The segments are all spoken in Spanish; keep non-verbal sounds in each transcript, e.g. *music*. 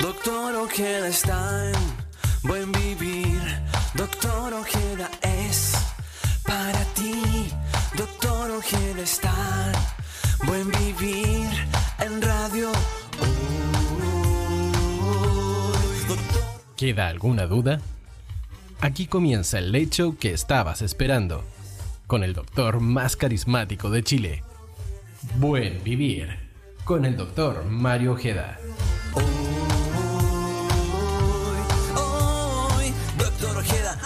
Doctor Ojeda está en buen vivir. Doctor Ojeda es para ti. Doctor Ojeda está en buen vivir en radio. ¿Queda alguna duda? Aquí comienza el late show que estabas esperando, con el doctor más carismático de Chile. Buen vivir, con el doctor Mario Ojeda.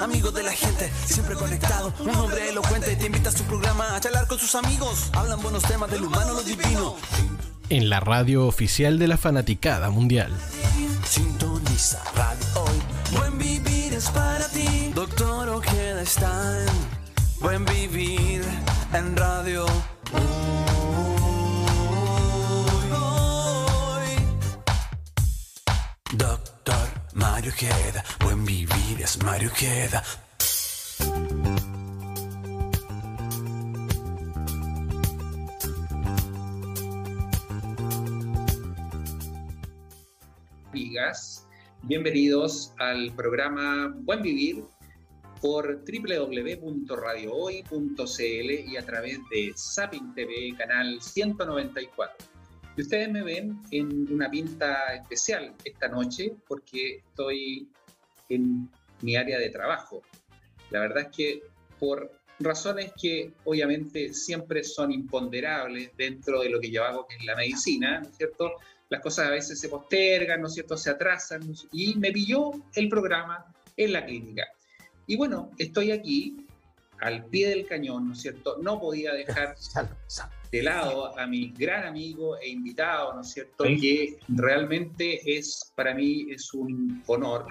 Amigo de la gente, siempre conectado, un hombre elocuente, te invita a su programa a charlar con sus amigos. Hablan buenos temas del humano, lo divino. En la radio oficial de la fanaticada mundial. Sintoniza radio hoy. Buen vivir es para ti. Doctor Ojeda está en Buen vivir en radio. Mario Ojeda, buen vivir es Mario Ojeda. amigas, bienvenidos al programa Buen Vivir por www.radiohoy.cl y a través de Zapping TV, canal 194. Ustedes me ven en una pinta especial esta noche porque estoy en mi área de trabajo. La verdad es que por razones que obviamente siempre son imponderables dentro de lo que yo hago, que es la medicina, ¿no es cierto? Las cosas a veces se postergan, ¿no es cierto? Se atrasan y me pilló el programa en la clínica. Y bueno, estoy aquí al pie del cañón, ¿no es cierto? No podía dejar *laughs* de lado a mi gran amigo e invitado, ¿no es cierto? Que realmente es, para mí, es un honor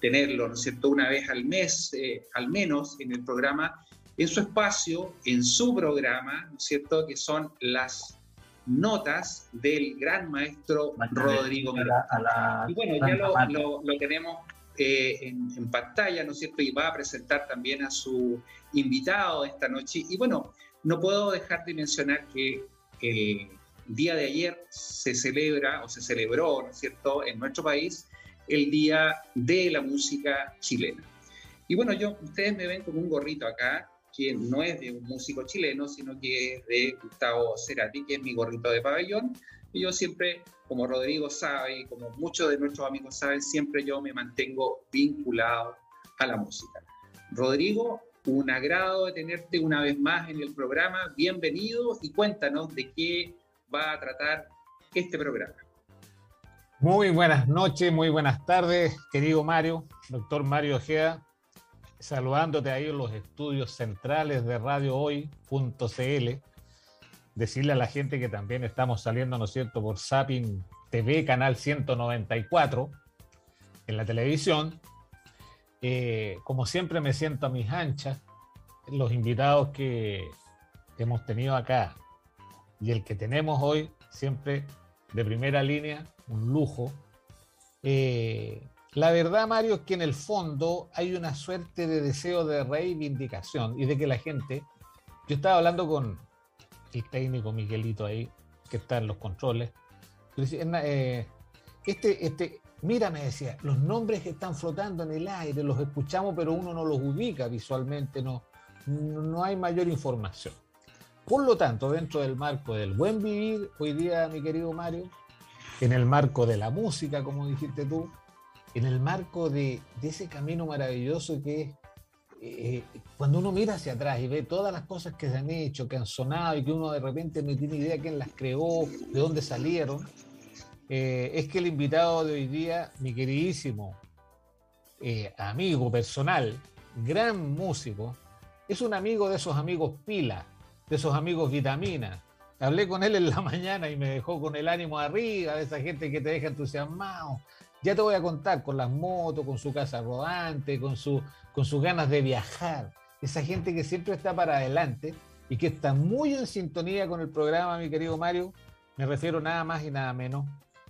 tenerlo, ¿no es cierto? Una vez al mes, eh, al menos, en el programa, en su espacio, en su programa, ¿no es cierto? Que son las notas del gran maestro Rodrigo a la- a la- y bueno, ya lo- lo tenemos eh, en, en pantalla, ¿no es cierto? Y va a presentar también a su invitado esta noche. Y bueno, no puedo dejar de mencionar que el día de ayer se celebra o se celebró, ¿no es cierto?, en nuestro país el Día de la Música Chilena. Y bueno, yo, ustedes me ven con un gorrito acá, que no es de un músico chileno, sino que es de Gustavo Cerati, que es mi gorrito de pabellón. Y yo siempre, como Rodrigo sabe como muchos de nuestros amigos saben, siempre yo me mantengo vinculado a la música. Rodrigo, un agrado de tenerte una vez más en el programa. Bienvenido y cuéntanos de qué va a tratar este programa. Muy buenas noches, muy buenas tardes, querido Mario, doctor Mario Ojeda, saludándote ahí en los estudios centrales de Radio Hoy.cl. Decirle a la gente que también estamos saliendo, ¿no es cierto?, por Sapin TV, canal 194, en la televisión. Eh, como siempre me siento a mis anchas, los invitados que hemos tenido acá y el que tenemos hoy, siempre de primera línea, un lujo. Eh, la verdad, Mario, es que en el fondo hay una suerte de deseo de reivindicación y de que la gente, yo estaba hablando con el técnico Miguelito ahí, que está en los controles, "Erna, eh, este, este, mira, me decía, los nombres que están flotando en el aire, los escuchamos, pero uno no los ubica visualmente, no, no hay mayor información. Por lo tanto, dentro del marco del buen vivir, hoy día, mi querido Mario, en el marco de la música, como dijiste tú, en el marco de, de ese camino maravilloso que es eh, cuando uno mira hacia atrás y ve todas las cosas que se han hecho, que han sonado y que uno de repente no tiene idea quién las creó, de dónde salieron, eh, es que el invitado de hoy día, mi queridísimo eh, amigo personal, gran músico, es un amigo de esos amigos pila, de esos amigos vitamina. Hablé con él en la *laughs* mañana y me dejó con el ánimo arriba, de esa gente que te deja entusiasmado. Ya te voy a contar con las motos, con su casa rodante, con, su, con sus ganas de viajar. Esa gente que siempre está para adelante y que está muy en sintonía con el programa, mi querido Mario. Me refiero nada más y nada menos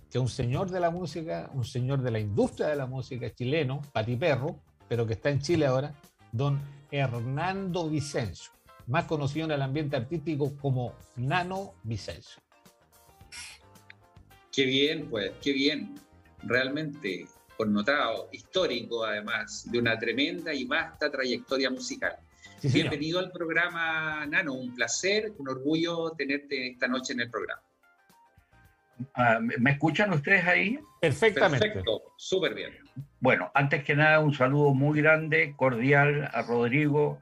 que un señor de la música, un señor de la industria de la música chileno, Perro, pero que está en Chile ahora, don Hernando Vicencio, más conocido en el ambiente artístico como Nano Vicencio. Qué bien, pues, qué bien. realmente connotado, histórico además, de una tremenda y vasta trayectoria musical. Bienvenido al programa, Nano, un placer, un orgullo tenerte esta noche en el programa. Ah, ¿Me escuchan ustedes ahí? Perfectamente. Perfecto, súper bien. Bueno, antes que nada, un saludo muy grande, cordial a Rodrigo,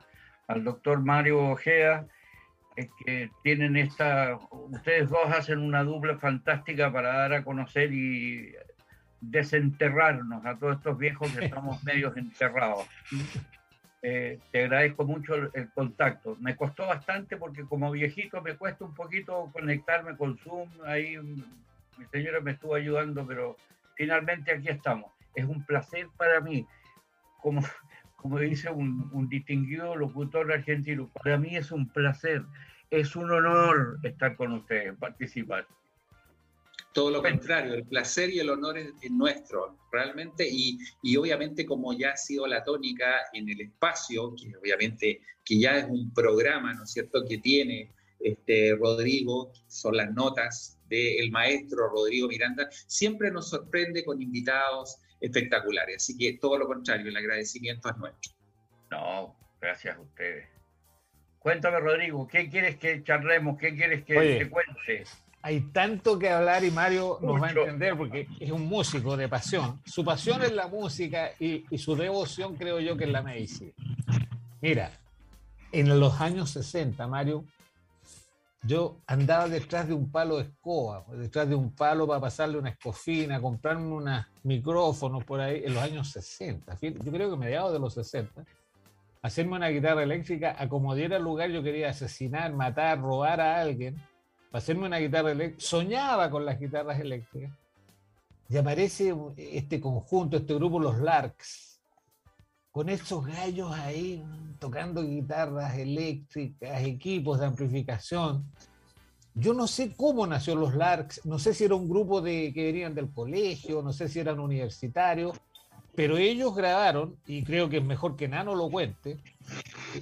al doctor Mario Ojea, que tienen esta, ustedes dos hacen una dupla fantástica para dar a conocer y desenterrarnos a todos estos viejos que estamos *laughs* medios enterrados. Eh, te agradezco mucho el, contacto. Me costó bastante porque como viejito me cuesta un poquito conectarme con Zoom. Ahí mi señora me estuvo ayudando, pero finalmente aquí estamos. Es un placer para mí, como, como dice un, un distinguido locutor argentino, para mí es un placer, es un honor estar con ustedes, participar. Todo lo contrario, el placer y el honor es, nuestro, realmente, y, y, obviamente como ya ha sido la tónica en el espacio, que obviamente que ya es un programa, ¿no es cierto?, que tiene este, Rodrigo, son las notas del maestro Rodrigo Miranda, siempre nos sorprende con invitados espectaculares, así que todo lo contrario, el agradecimiento es nuestro. No, gracias a ustedes. Cuéntame, Rodrigo, ¿qué quieres que charlemos? ¿Qué quieres que te cuente? hay tanto que hablar y Mario nos va a entender porque es un músico de pasión. Su pasión es la música y, su devoción creo yo que es la medicina. Mira, en los años 60, Mario, yo andaba detrás de un palo de escoba, detrás de un palo para pasarle una escofina, comprarme unos micrófonos por ahí, en los años 60. Yo creo que mediados de los 60 hacerme una guitarra eléctrica, a como diera lugar, yo quería asesinar, matar, robar a alguien para hacerme una guitarra eléctrica, soñaba con las guitarras eléctricas. Y aparece este conjunto, este grupo, los Larks, con esos gallos ahí tocando guitarras eléctricas, equipos de amplificación. Yo no sé cómo nació los Larks, no sé si era un grupo de, que venían del colegio, no sé si eran universitarios, pero ellos grabaron, y creo que es mejor que Nano lo cuente.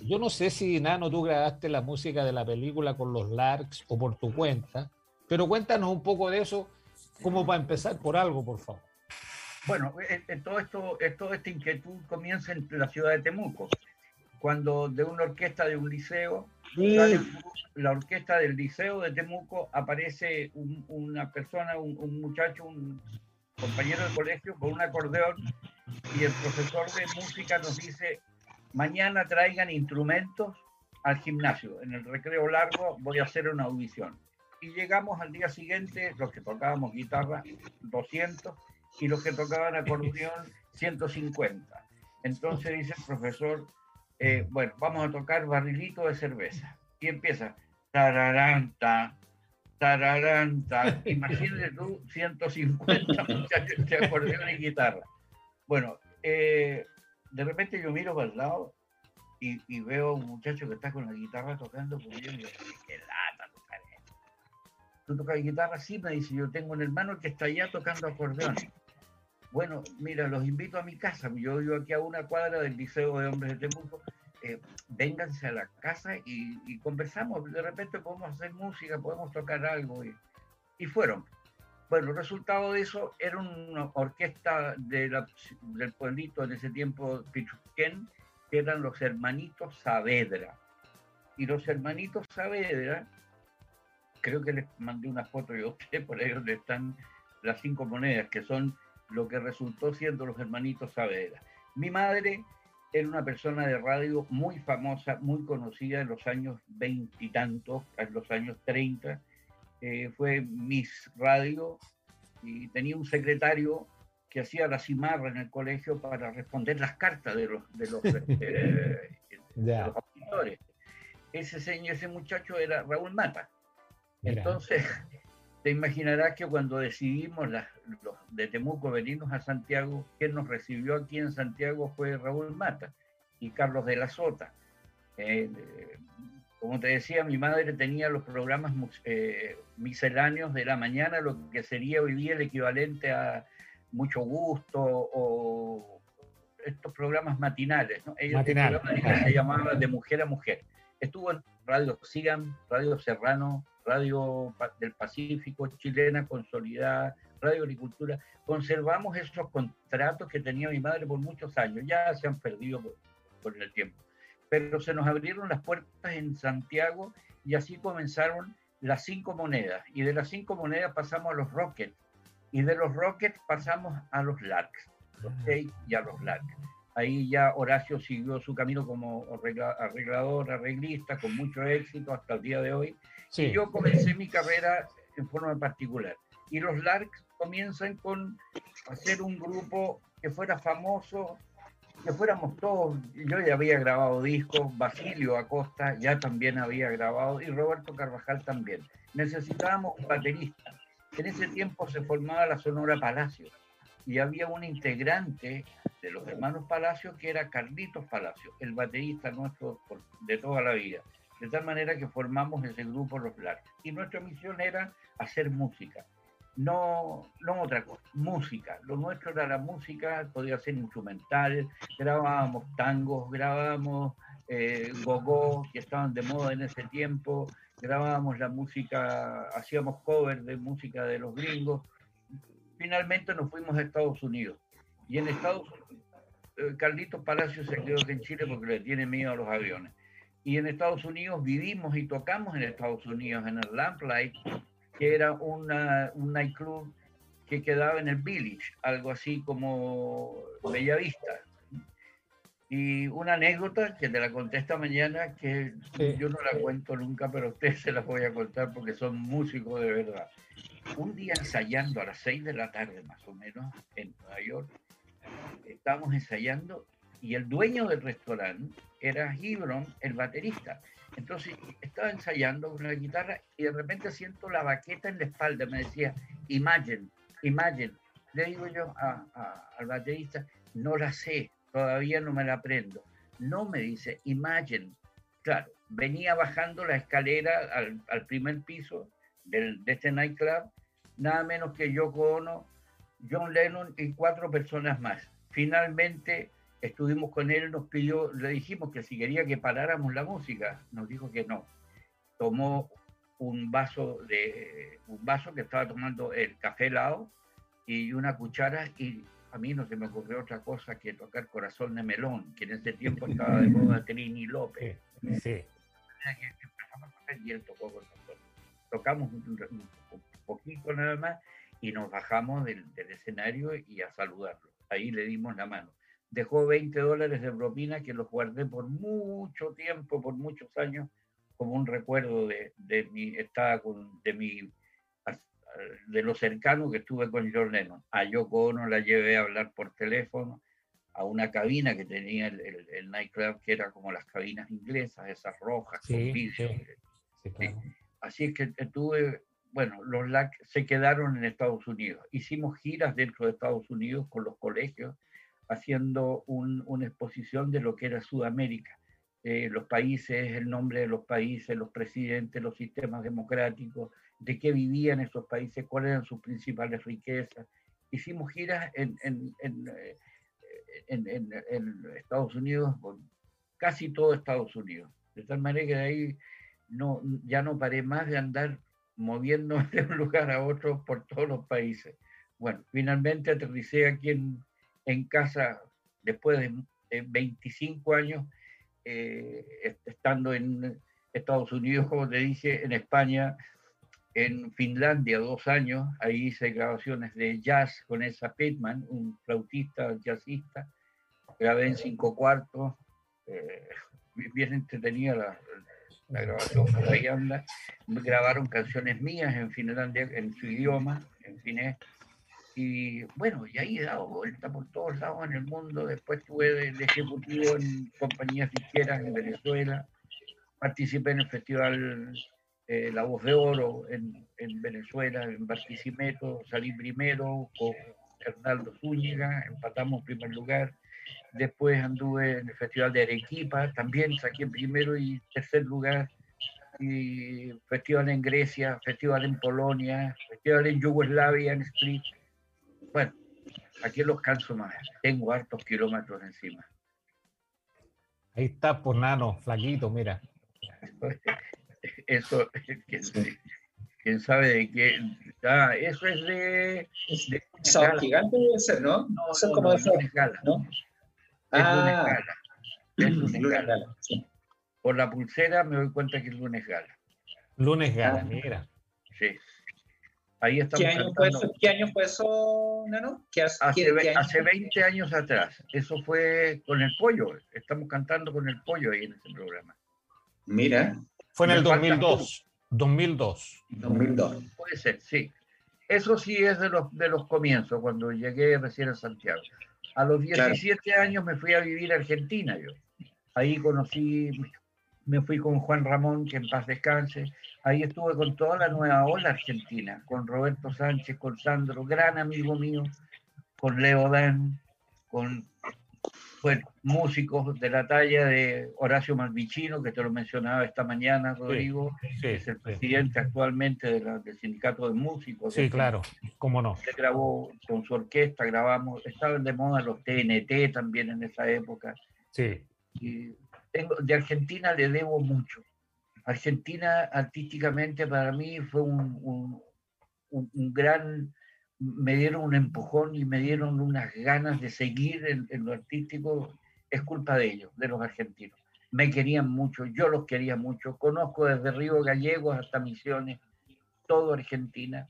Yo no sé si Nano tú grabaste la música de la película con los Larks o por tu cuenta, pero cuéntanos un poco de eso, como para empezar por algo, por favor. Bueno, todo esto, toda esta inquietud comienza en la ciudad de Temuco, cuando de una orquesta de un liceo, la orquesta del liceo de Temuco, aparece una persona, un, un muchacho, un compañero de colegio con un acordeón y el profesor de música nos dice, mañana traigan instrumentos al gimnasio, en el recreo largo voy a hacer una audición. Y llegamos al día siguiente, los que tocábamos guitarra, 200, y los que tocaban acordeón, *laughs* 150. Entonces dice el profesor, eh, bueno, vamos a tocar barrilito de cerveza. Y empieza, tararanta, tararanta. Imagínate tú, 150 muchachos de acordeón y guitarra. Bueno, eh, de repente yo miro para el lado y, veo a un muchacho que está con la guitarra tocando conmigo y digo, qué lata tocar esto. ¿Tú tocas guitarra? Sí, me dice, yo tengo un hermano que está allá tocando acordeón. Bueno, mira, los invito a mi casa. Yo vivo aquí a una cuadra del Liceo de Hombres de Temuco. Eh, vénganse a la casa y, conversamos. De repente podemos hacer música, podemos tocar algo. Y, fueron. Bueno, el resultado de eso era una orquesta de del pueblito en ese tiempo, Pichuquén, que eran los hermanitos Saavedra. Y los hermanitos Saavedra, creo que les mandé una foto de usted por ahí donde están las cinco monedas, que son lo que resultó siendo los hermanitos Saavedra. Mi madre era una persona de radio muy famosa, muy conocida en los años veintitantos, en los años treinta, eh, fue Miss Radio y tenía un secretario que hacía la cimarra en el colegio para responder las cartas de los, de los, *laughs* eh, auditores. Ese, señor, ese muchacho era Raúl Mata. Entonces, te imaginarás que cuando decidimos los de Temuco venirnos a Santiago, quien nos recibió aquí en Santiago fue Raúl Mata y Carlos de la Sota. Eh, como te decía, mi madre tenía los programas eh, misceláneos de la mañana, lo que sería hoy día el equivalente a Mucho Gusto o estos programas matinales. ¿no? Se llamaba De Mujer a Mujer. Estuvo en Radio Sigan, Radio Serrano, Radio del Pacífico, chilena consolidada, Radio Agricultura, conservamos esos contratos que tenía mi madre por muchos años, ya se han perdido por, el tiempo. Pero se nos abrieron las puertas en Santiago y así comenzaron las cinco monedas. Y de las cinco monedas pasamos a los Rockets. Y de los Rockets pasamos a los Larks, los seis y a los Larks. Ahí ya Horacio siguió su camino como arreglador, arreglista, con mucho éxito hasta el día de hoy. Yo comencé mi carrera en forma particular. Y los Larks comienzan con hacer un grupo que fuera famoso, que fuéramos todos. Yo ya había grabado discos, Basilio Acosta ya también había grabado y Roberto Carvajal también. Necesitábamos un baterista. En ese tiempo se formaba la Sonora Palacio y había un integrante de los hermanos Palacio que era Carlitos Palacio, el baterista nuestro de toda la vida. De tal manera que formamos ese grupo Los. Y nuestra misión era hacer música. No, no otra cosa, música. Lo nuestro era la música, podía ser instrumental, grabábamos tangos, grabábamos eh, gogó, que estaban de moda en ese tiempo, grabábamos la música, hacíamos covers de música de los gringos. Finalmente nos fuimos a Estados Unidos. Y en Estados Unidos, eh, Carlitos Palacios se quedó en Chile porque le tiene miedo a los aviones y en Estados Unidos vivimos y tocamos en Estados Unidos en el Lamplight, que era una, un nightclub que quedaba en el Village, algo así como Bellavista. Y una anécdota que te la conté esta mañana, que yo no la cuento nunca, pero a ustedes se la voy a contar porque son músicos de verdad. Un día ensayando a las 6 de la tarde más o menos en Nueva York, estábamos ensayando y el dueño del restaurante era Gibron, el baterista. Entonces estaba ensayando con la guitarra y de repente siento la baqueta en la espalda. Me decía, Imagine, Imagine. Le digo yo al baterista, no la sé, todavía no me la aprendo. No me dice, Imagine. Claro, venía bajando la escalera al, primer piso del, de este nightclub, nada menos que Yoko Ono, John Lennon y cuatro personas más. Finalmente estuvimos con él, nos pidió, le dijimos que si quería que paráramos la música, nos dijo que no. Tomó un vaso de un vaso que estaba tomando el café helado y una cuchara y a mí no se me ocurrió otra cosa que tocar Corazón de Melón, que en ese tiempo estaba de moda Trini López. Sí. Y él tocó con nosotros. Tocamos un, poquito nada más y nos bajamos del, del escenario y a saludarlo. Ahí le dimos la mano dejó 20 dólares de propina que los guardé por mucho tiempo, por muchos años, como un recuerdo de, de mi estaba con, de mi de lo cercano que estuve con John Lennon. A Yoko Ono la llevé a hablar por teléfono a una cabina que tenía el, el, nightclub, que era como las cabinas inglesas, esas rojas, con vidrio. Así es que tuve, bueno, los LAC se quedaron en Estados Unidos. Hicimos giras dentro de Estados Unidos con los colegios haciendo una exposición de lo que era Sudamérica, eh, los países, el nombre de los países, los presidentes, los sistemas democráticos, de qué vivían esos países, cuáles eran sus principales riquezas. Hicimos giras en, en, en, eh, en Estados Unidos, casi todo Estados Unidos. De tal manera que de ahí no, ya no paré más de andar moviéndome *laughs* de un lugar a otro por todos los países. Bueno, finalmente aterricé aquí en, en casa después de 25 años, eh, estando en Estados Unidos, como te dije, en España, en Finlandia dos años, ahí hice grabaciones de jazz con esa Pittman, un flautista jazzista, grabé en cinco cuartos, eh, bien entretenida la, la grabación, ahí anda, grabaron canciones mías en Finlandia, en su idioma, en finés, y bueno, y ahí he dado vuelta por todos lados en el mundo. Después estuve de, ejecutivo en compañías izquierdas en Venezuela. Participé en el festival eh, La Voz de Oro en, en, Venezuela, en Barquisimeto. Salí primero con Hernaldo Zúñiga, empatamos primer lugar. Después anduve en el Festival de Arequipa, también saqué primero y tercer lugar. Y festival en Grecia, festival en Polonia, festival en Yugoslavia, en Street bueno, aquí los canso más. Tengo hartos kilómetros encima. Ahí está, por pues, nano, flaquito, mira. *laughs* Eso, quién sabe de qué. Ah, eso es de. de Sábado gigante debe ser, ¿no? No, eso no, es como no, de es una escala. ¿no? Es Ah. *clears throat* lunes gala. Es lunes Luna gala. Gala, sí. Por la pulsera me doy cuenta que es lunes gala. Lunes gala, Ah. mira. Sí. Ahí estamos ¿Qué año, fue eso, ¿Qué año fue eso, Nano? ¿Qué hace, Hace, qué- ve- qué año hace fue? 20 años atrás. Eso fue con el pollo. Estamos cantando con el pollo ahí en ese programa. Mira, Fue en el falta 2002. 2002. 2002. Puede ser, sí. Eso sí es de los, de los comienzos, cuando llegué recién a Santiago. A los Claro. 17 años me fui a vivir a Argentina yo. Ahí conocí, me fui con Juan Ramón, que en paz descanse. Ahí estuve con toda la nueva ola argentina, con Roberto Sánchez, con Sandro, gran amigo mío, con Leo Dan, con bueno, músicos de la talla de Horacio Malvicino, que te lo mencionaba esta mañana, Rodrigo, Sí, es el sí. presidente actualmente de la- del sindicato de músicos. Sí, claro. ¿Cómo no? Se grabó con su orquesta, grabamos, estaban de moda los TNT también en esa época. Sí. Y de Argentina le debo mucho. Argentina artísticamente para mí fue un- un gran, me dieron un empujón y me dieron unas ganas de seguir en, en lo artístico. Es culpa de ellos, de los argentinos. Me querían mucho, yo los quería mucho. Conozco desde Río Gallegos hasta Misiones, todo Argentina.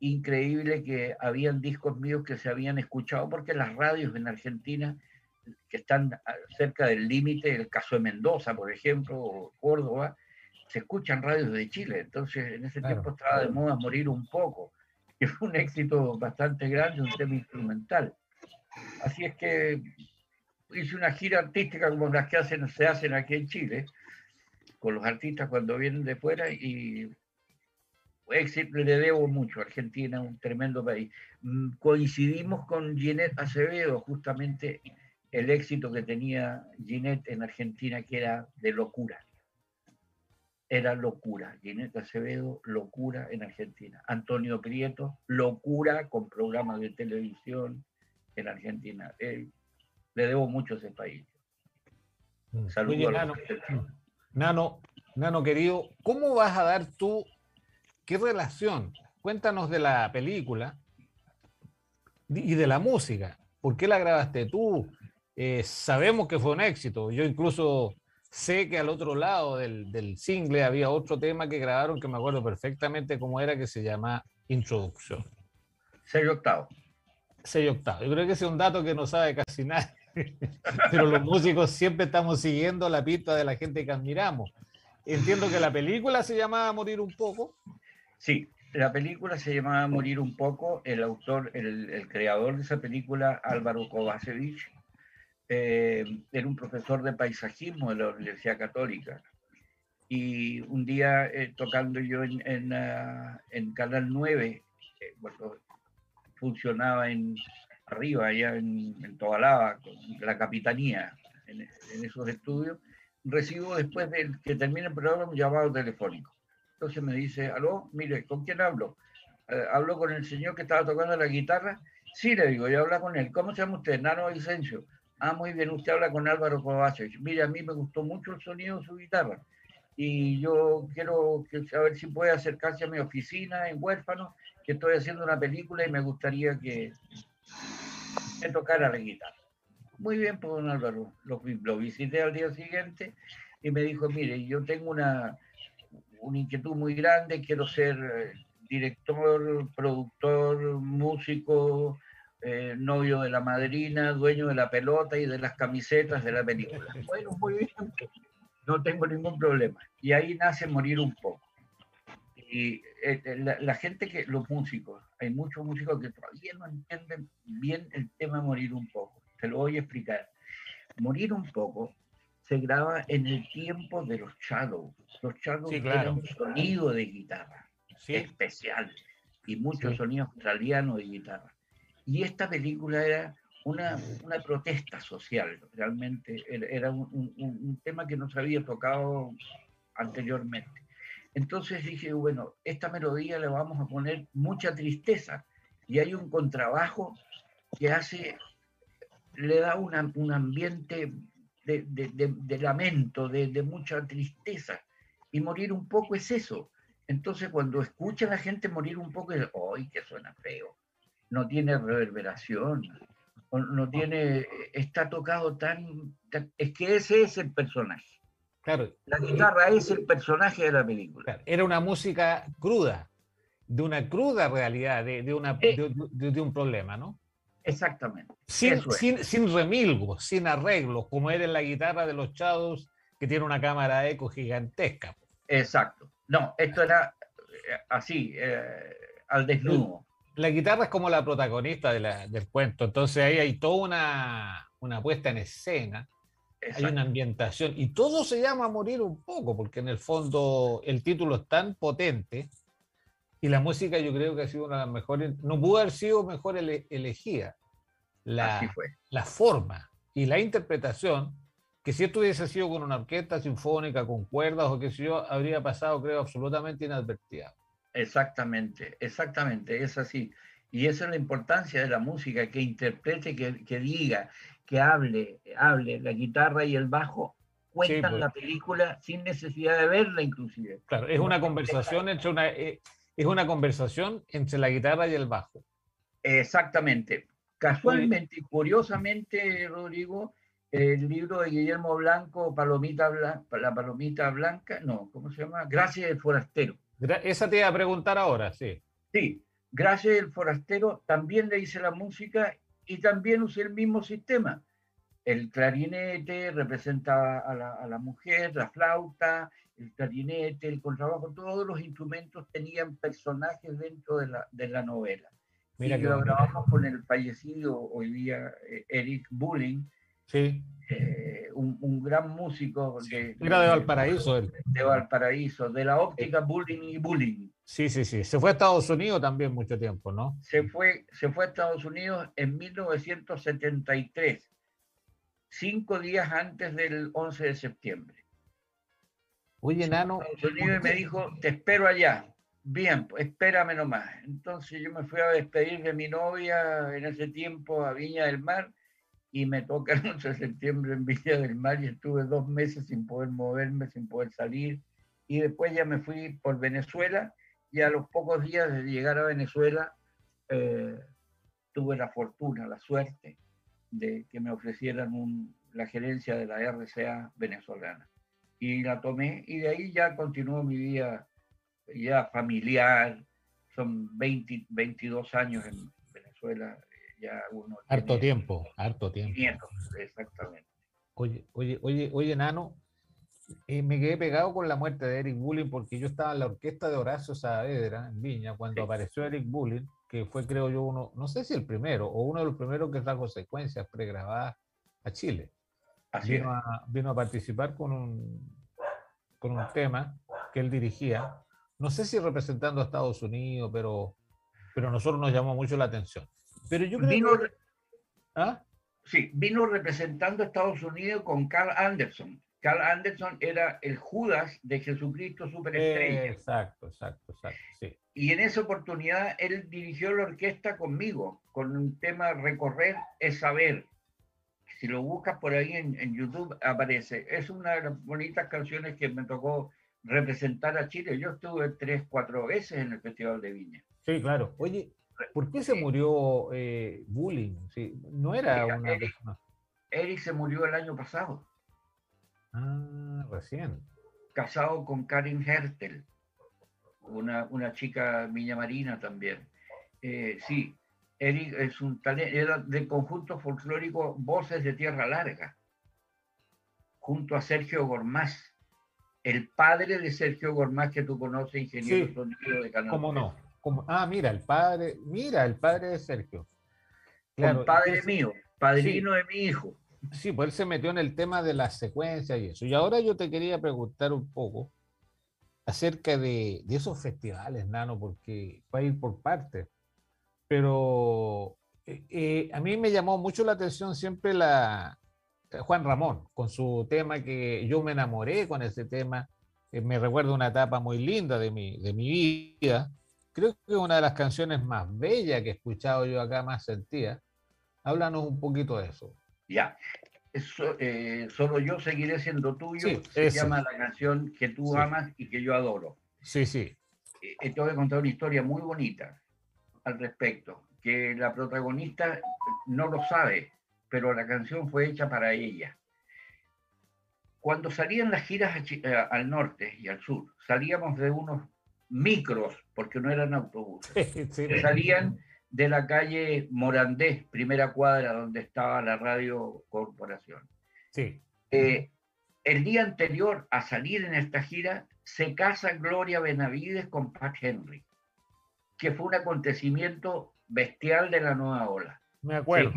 Increíble que habían discos míos que se habían escuchado porque las radios en Argentina que están cerca del límite, el caso de Mendoza, por ejemplo, o Córdoba, se escuchan radios de Chile. Entonces, en ese Claro. tiempo estaba de moda morir un poco, *laughs* que fue un éxito bastante grande, un tema instrumental. Así es que hice una gira artística como las que hacen, se hacen aquí en Chile, con los artistas cuando vienen de fuera y éxito, le debo mucho a Argentina, un tremendo país. Mm, Coincidimos con Ginette Acevedo, justamente el éxito que tenía Ginette en Argentina, que era de locura. Era locura. Ginette Acevedo, locura en Argentina. Antonio Prieto, locura con programas de televisión en Argentina. Eh, le debo mucho a ese país. Saludos Oye, a Nano. Nano, Nano querido, ¿cómo vas a dar tú, qué relación? Cuéntanos de la película y de la música. ¿Por qué la grabaste tú? Eh, sabemos que fue un éxito. Yo incluso sé que al otro lado del, del single había otro tema que grabaron que me acuerdo perfectamente cómo era, que se llama Introducción. Sello octavo. Sello octavo. Yo creo que ese es un dato que no sabe casi nadie. *laughs* Pero los músicos siempre estamos siguiendo la pista de la gente que admiramos. Entiendo que la película se llamaba Morir un poco. Sí, la película se llamaba Morir un poco. El autor, el, el creador de esa película, Álvaro Kovacevic, eh, era un profesor de paisajismo de la Universidad Católica. Y un día eh, tocando yo en, en, ah, en Canal 9, eh, funcionaba en arriba, allá en, en Tobalaba, con la capitanía, en, en esos estudios, recibo después de que termine el programa un llamado telefónico. Entonces me dice, aló, mire, ¿con quién hablo? Eh, hablo con el señor que estaba tocando la guitarra. Sí, le digo, yo habla con él. ¿Cómo se llama usted? Nano Vicencio. Ah, muy bien, usted habla con Álvaro Kovacevic. Mire, a mí me gustó mucho el sonido de su guitarra. Y yo quiero saber si puede acercarse a mi oficina en Huérfano, que estoy haciendo una película y me gustaría que me tocara la guitarra. Muy bien, pues don Álvaro. Lo, lo visité al día siguiente y me dijo, mire, yo tengo una, una inquietud muy grande, quiero ser eh, director, productor, músico, eh, novio de la madrina, dueño de la pelota y de las camisetas de la película. *laughs* Bueno, muy bien, no tengo ningún problema. Y ahí nace Morir un poco. Y eh, la, la, gente que, los músicos, hay muchos músicos que todavía no entienden bien el tema Morir un poco. Te lo voy a explicar. Morir un poco se graba en el tiempo de los shadows. Los shadows Sí, claro. eran un sonido de guitarra Sí. especial y mucho Sí. sonido australiano de guitarra. Y esta película era una, protesta social, realmente era, un, tema que no se había tocado anteriormente. Entonces dije, bueno, esta melodía le vamos a poner mucha tristeza y hay un contrabajo que hace, le da un ambiente de, lamento, de, mucha tristeza. Y morir un poco es eso. Entonces, cuando escucha a la gente morir un poco, dice, ¡ay, que suena feo! No tiene reverberación, no tiene, está tocado tan, tan- Es que ese es el personaje. Claro, La guitarra es el personaje de la película. claro, era una música cruda, de una cruda realidad, de, de una, Eh. de, de- de un problema, ¿no? Exactamente. Sin, es. sin, sin remilgos, sin arreglos, como era en la guitarra de los Shadows, que tiene una cámara de eco gigantesca. Exacto. No, esto era eh, así, eh, al desnudo. La guitarra es como la protagonista de la- del cuento, entonces ahí hay toda una, una puesta en escena, hay una ambientación, y todo se llama Morir un poco, porque en el fondo el título es tan potente, y la música yo creo que ha sido una de las mejores, no pudo haber sido mejor ele- elegida. La forma y la interpretación, que si esto hubiese sido con una orquesta sinfónica, con cuerdas o qué sé yo, habría pasado, creo, absolutamente inadvertida. Exactamente, exactamente, es así. Y esa es la importancia de la música, que interprete, que, que diga, que hable, hable. La guitarra y el bajo cuentan pues. la película sin necesidad de verla inclusive. Claro, es una conversación entre una, eh, es una conversación entre la guitarra y el bajo. Exactamente. Casualmente y curiosamente, Rodrigo, el libro de Guillermo Blanco, Palomita Blanca, la Palomita Blanca, no, ¿cómo se llama? Gracias del Forastero. Esa te iba a preguntar ahora, sí. Sí, Gracias del Forastero también le hice la música y también usé el mismo sistema. El clarinete representa a la, a la mujer, la flauta, el clarinete, el contrabajo, todos los instrumentos tenían personajes dentro de la, de la novela. Mira y lo grabamos con el fallecido hoy día eh, Eric Bulling, Sí, eh, un, un gran músico de, era de Valparaíso él. de Valparaíso, de la óptica Bulling y Bulling. Sí, sí, sí. Se fue a Estados Unidos también mucho tiempo, ¿no? Se fue, se fue a Estados Unidos en 1973, cinco días antes del 11 de septiembre. Oye, Nano, Estados Unidos y me dijo, te espero allá. Bien, pues espérame nomás. Entonces yo me fui a despedir de mi novia en ese tiempo a Viña del Mar y me toca el 11 de septiembre en Viña del Mar y estuve dos meses sin poder moverme, sin poder salir. Y después ya me fui por Venezuela y a los pocos días de llegar a Venezuela eh, tuve la fortuna, la suerte de que me ofrecieran un- la gerencia de la RCA venezolana y la tomé y de ahí ya continuó mi vida ya familiar. Son 20, 22 años en Venezuela, ya uno... harto tiene tiempo, harto tiempo. Exactamente. Oye, oye, oye, oye, Nano, eh, me quedé pegado con la muerte de Eric Bulling porque yo estaba en la orquesta de Horacio Saavedra en Viña cuando Sí. apareció Eric Bulling, que fue creo yo uno, no sé si el primero o uno de los primeros que trajo secuencias pregrabadas a Chile. Así. Vino a, vino a participar con un, con un tema que él dirigía, no sé si representando a Estados Unidos, pero, pero a nosotros nos llamó mucho la atención. Pero yo creo Vino, que... ¿Ah? sí, vino representando a Estados Unidos con Carl Anderson. Carl Anderson era el Judas de Jesucristo Superestrella. Exacto, exacto, exacto, sí. Y en esa oportunidad él dirigió la orquesta conmigo, con un tema Recorrer es saber. Si lo buscas por ahí en, en YouTube, aparece. Es una de las bonitas canciones que me tocó representar a Chile. Yo estuve tres, cuatro veces en el Festival de Viña. Sí, claro. Oye, ¿por qué se murió eh, Bullying? Sí, no era Mira, una Eric- persona. Eric se murió el año pasado, Ah, recién. casado con Karin Hertel, una, una chica Viña Marina también. Eh, sí, Eric es un talento, era del conjunto folclórico Voces de Tierra Larga, junto a Sergio Gormaz, el padre de Sergio Gormaz que tú conoces, ingeniero Sí. sonido de Canal ¿Cómo 3. no? Ah, mira, el padre, mira, el padre de Sergio. Claro, entonces- mío, padrino de mi hijo. Sí, pues él se metió en el tema de las secuencias y eso. Y ahora yo te quería preguntar un poco acerca de, de esos festivales, Nano, porque va a ir por partes. Pero eh, eh, a mí me llamó mucho la atención siempre la eh, Juan Ramón, con su tema que yo me enamoré con ese tema. Eh, me recuerda una etapa muy linda de mi, de mi vida. Creo que es una de las canciones más bellas que he escuchado yo acá, más sentida. Háblanos un poquito de eso. Ya. Eso, eh, solo yo seguiré siendo tuyo. Sí, se ese. llama la canción que tú Sí. amas y que yo adoro. Sí, sí. eh, te voy a contar una historia muy bonita al respecto, que la protagonista no lo sabe, pero la canción fue hecha para ella. Cuando salían las giras al norte y al sur, salíamos de unos micros, porque no eran autobuses, *laughs* salían de la calle Morandés, primera cuadra donde estaba la radio corporación. Sí. Eh, el día anterior a salir en esta gira, se casa Gloria Benavides con Pat Henry, que fue un acontecimiento bestial de la nueva ola. Me acuerdo.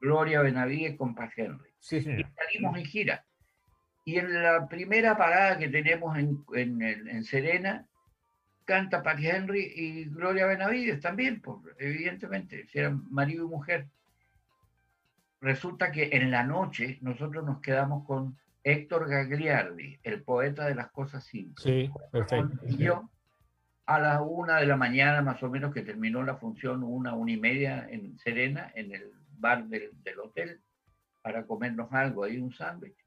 Gloria Benavides con Pat Henry. Sí, Y salimos en gira. Y en la primera parada que tenemos en, en Serena, canta Pat Henry y Gloria Benavides también, pues, evidentemente, si eran marido y mujer. Resulta que en la noche nosotros nos quedamos con Héctor Gagliardi, el poeta de las cosas simples. Sí, perfecto. Y yo, a las una de la mañana más o menos que terminó la función, una, una y media en Serena, en el bar del, del hotel, para comernos algo, ahí un sándwich.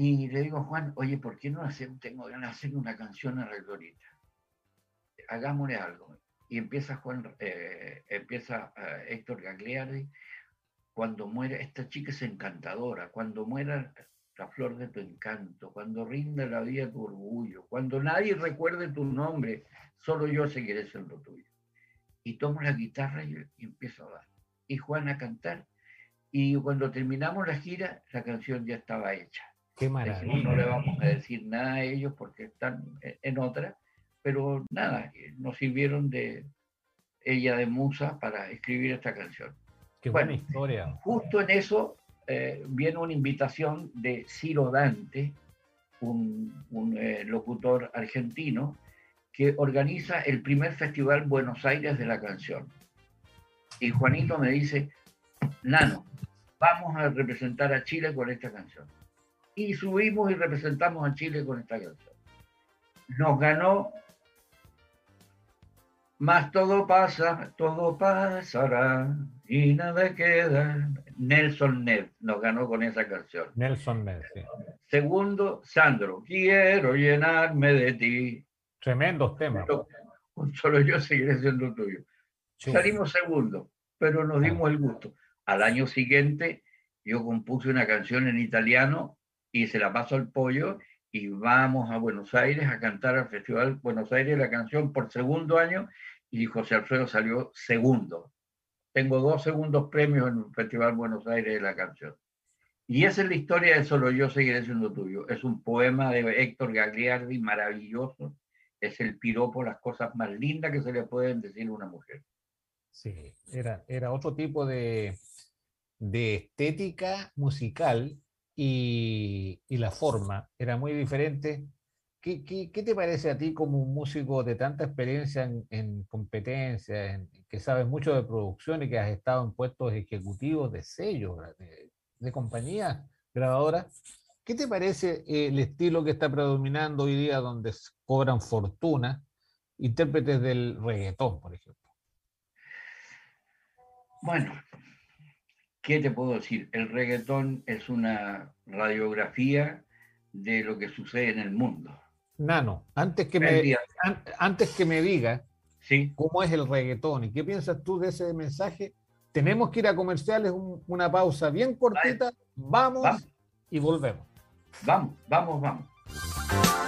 Y le digo, Juan, oye, ¿por qué no hacemos, tengo ganas de hacer una canción a la Glorita? Hagámosle algo. Y empieza Juan, eh, empieza eh, Héctor Gagliardi, cuando muere, esta chica es encantadora, cuando muera la flor de tu encanto, cuando rinda la vida tu orgullo, cuando nadie recuerde tu nombre, solo yo seguiré siendo tuyo. Y tomo la guitarra y, y empiezo a dar. Y Juan a cantar. Y cuando terminamos la gira, la canción ya estaba hecha. Qué maravilla. no le vamos a decir nada a ellos porque están en otra, pero nada, nos sirvieron de ella de musa para escribir esta canción. Qué buena historia. Justo en eso eh, viene una invitación de Ciro Dante, un, un eh, locutor argentino, que organiza el primer festival Buenos Aires de la canción. Y Juanito me dice, Nano, vamos a representar a Chile con esta canción y subimos y representamos a Chile con esta canción. Nos ganó Más todo pasa, todo pasará y nada queda. Nelson Ned nos ganó con esa canción. Nelson Ned, sí. Segundo, Sandro, quiero llenarme de ti. Tremendos temas. Solo, solo yo seguiré siendo tuyo. Chum. Salimos segundo, pero nos dimos el gusto. Al año siguiente, yo compuse una canción en italiano y se la paso al pollo y vamos a Buenos Aires a cantar al Festival Buenos Aires la canción por segundo año y José Alfredo salió segundo. Tengo dos segundos premios en el Festival Buenos Aires de la canción. Y esa es la historia de Solo yo seguiré siendo tuyo. Es un poema de Héctor Gagliardi maravilloso. Es el piropo, las cosas más lindas que se le pueden decir a una mujer. Sí, era, era otro tipo de, de estética musical y, y, la forma era muy diferente. ¿Qué, qué, qué te parece a ti como un músico de tanta experiencia en, en competencia, en, que sabes mucho de producción que has estado en puestos ejecutivos de sellos, de, de compañías grabadoras? ¿Qué te parece el estilo que está predominando hoy día donde cobran fortuna intérpretes del reggaetón, por ejemplo? Bueno, ¿Qué te puedo decir? El reggaetón es una radiografía de lo que sucede en el mundo. Nano, antes que, me, an, antes que me diga ¿Sí? cómo es el reggaetón y qué piensas tú de ese mensaje, tenemos que ir a comerciales, un, una pausa bien cortita, vamos, vamos y volvemos. Vamos, vamos, vamos.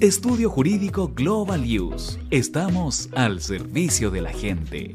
Estudio Jurídico Global News. Estamos al servicio de la gente.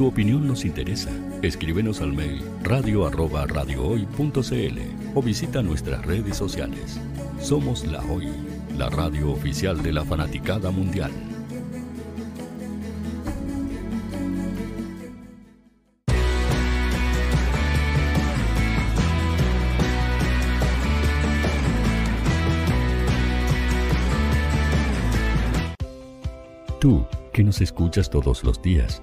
Tu opinión nos interesa. Escríbenos al mail radio radiohoy.cl o visita nuestras redes sociales. Somos La Hoy, la radio oficial de la fanaticada mundial. Tú, que nos escuchas todos los días,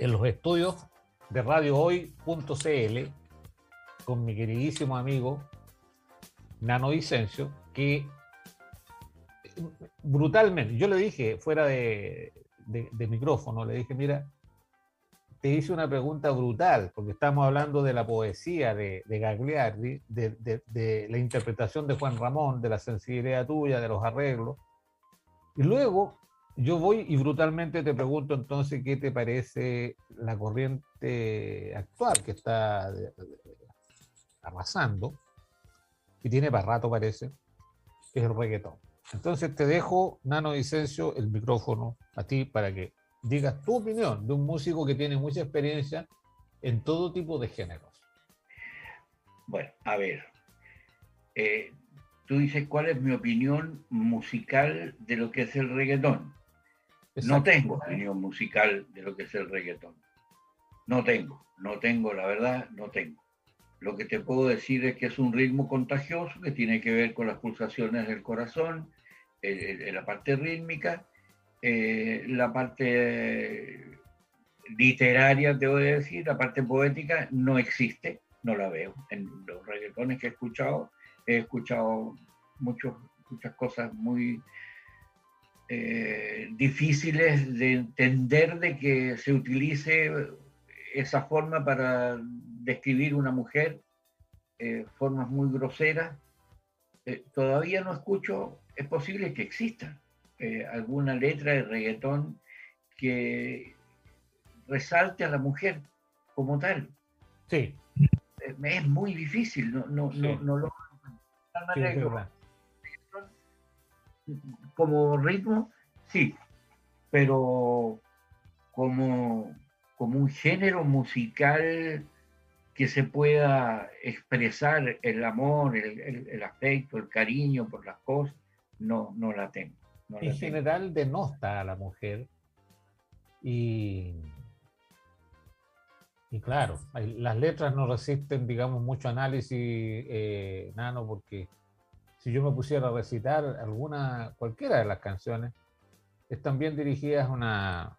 En los estudios de radiohoy.cl con mi queridísimo amigo Nano Vicencio, que brutalmente, yo le dije fuera de, micrófono, le dije, mira, te hice una pregunta brutal, porque estamos hablando de la poesía de, de Gagliardi, de, la interpretación de Juan Ramón, de la sensibilidad tuya, de los arreglos. Y luego yo voy y brutalmente te pregunto entonces qué te parece la corriente actual que está arrasando, y tiene para rato parece, que es el reggaetón. Entonces te dejo, Nano Vicencio, el micrófono a ti para que digas tu opinión de un músico que tiene mucha experiencia en todo tipo de géneros. Bueno, a ver, eh, tú dices cuál es mi opinión musical de lo que es el reggaetón. No tengo opinión musical de lo que es el reggaetón. No tengo, no tengo, la verdad, no tengo. Lo que te puedo decir es que es un ritmo contagioso que tiene que ver con las pulsaciones del corazón, la parte rítmica, eh, la parte literaria, te voy a decir, la parte poética no existe, no la veo. En los reggaetones que he escuchado, he escuchado muchas cosas muy eh, difíciles de entender de que se utilice esa forma para describir una mujer, eh, formas muy groseras. todavía no escucho es posible que exista eh, alguna letra de reggaetón que resalte a la mujer como tal. Sí. Eh, es muy difícil, no, no, no, lo como ritmo, sí, pero como, como un género musical que se pueda expresar el amor, el afecto, el cariño por las cosas, no, no la tengo. en general denosta a la mujer y, y claro, las letras no resisten, digamos, mucho análisis, eh, Nano, porque si yo me pusiera a recitar alguna, cualquiera de las canciones, están bien dirigidas a una,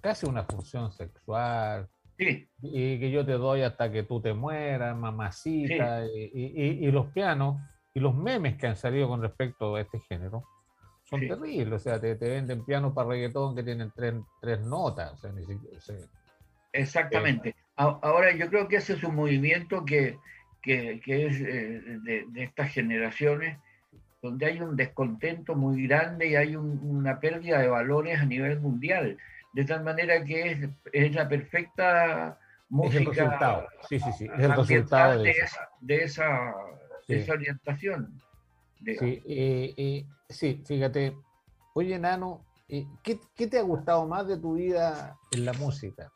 casi una función sexual, Sí. Y que yo te doy hasta que tú te mueras, mamacita, y, y, los pianos y los memes que han salido con respecto a este género son terribles. O sea, te, venden pianos para reggaetón que tienen tres, notas. Exactamente. Ahora, yo creo que ese es un movimiento que, que, es eh, de, estas generaciones donde hay un descontento muy grande y hay una pérdida de valores a nivel mundial. De tal manera que es, es la perfecta música. Es el resultado. Sí, sí, sí. Es el resultado de, de esa esa orientación. Sí, eh, eh, sí, fíjate. Oye, Nano, eh, ¿qué, ¿qué, te ha gustado más de tu vida en la música?